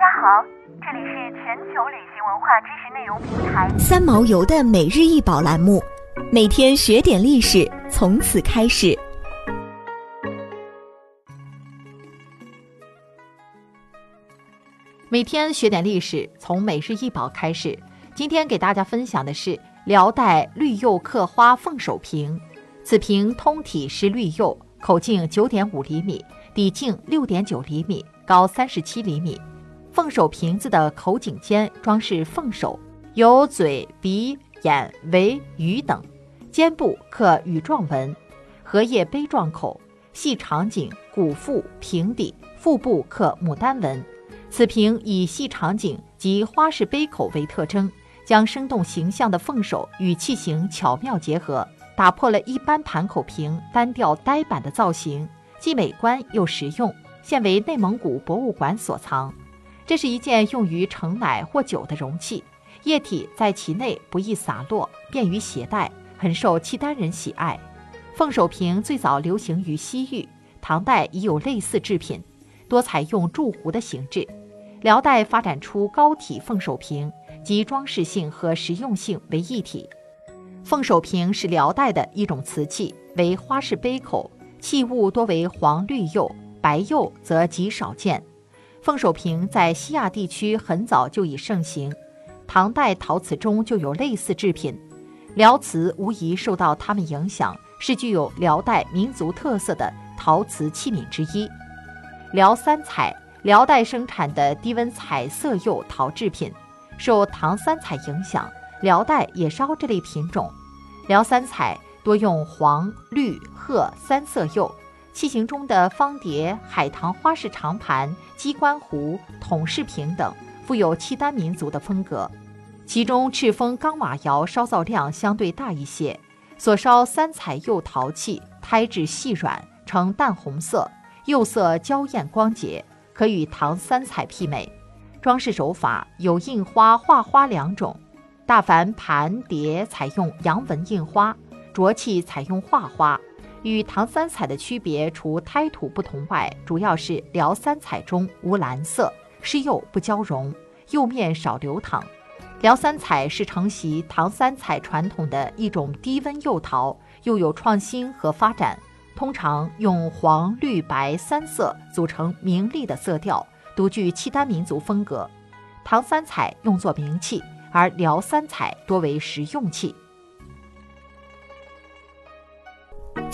大家好，这里是全球旅行文化知识内容平台三毛游的每日一宝栏目，每天学点历史，从此开始。每天学点历史，从每日一宝开始。今天给大家分享的是辽代绿釉刻花凤首瓶，此瓶通体是绿釉，口径九点五厘米，底径六点九厘米，高三十七厘米。凤首瓶子的口颈间装饰凤首，有嘴、鼻、眼、尾、羽等，肩部刻羽状纹，荷叶杯状口，细长颈，鼓腹平底，腹部刻牡丹纹。此瓶以细长颈及花式杯口为特征，将生动形象的凤首与器形巧妙结合，打破了一般盘口瓶单调呆板的造型，既美观又实用。现为内蒙古博物馆所藏。这是一件用于盛奶或酒的容器，液体在其内不易洒落，便于携带，很受契丹人喜爱。凤首瓶最早流行于西域，唐代已有类似制品，多采用铸壶的形制。辽代发展出高体凤首瓶，集装饰性和实用性为一体。凤首瓶是辽代的一种瓷器，为花式杯口，器物多为黄绿釉，白釉则极少见。凤首瓶在西亚地区很早就已盛行，唐代陶瓷中就有类似制品，辽瓷无疑受到他们影响，是具有辽代民族特色的陶瓷器皿之一。辽三彩，辽代生产的低温彩色釉陶制品，受唐三彩影响，辽代也烧这类品种。辽三彩多用黄、绿、褐三色釉。器型中的方碟、海棠花式长盘、鸡冠壶、筒式瓶等，富有契丹民族的风格。其中赤峰钢瓦窑烧造量相对大一些，所烧三彩釉陶器胎质细软，呈淡红色，釉色娇艳光洁，可与唐三彩媲美。装饰手法有印花、画花两种，大凡盘碟采用阳纹印花，琢器采用画花。与唐三彩的区别，除胎土不同外，主要是辽三彩中无蓝色，施釉不交融，釉面少流淌。辽三彩是承袭唐三彩传统的一种低温釉陶，又有创新和发展。通常用黄、绿、白三色组成明丽的色调，独具契丹民族风格。唐三彩用作名器，而辽三彩多为实用器。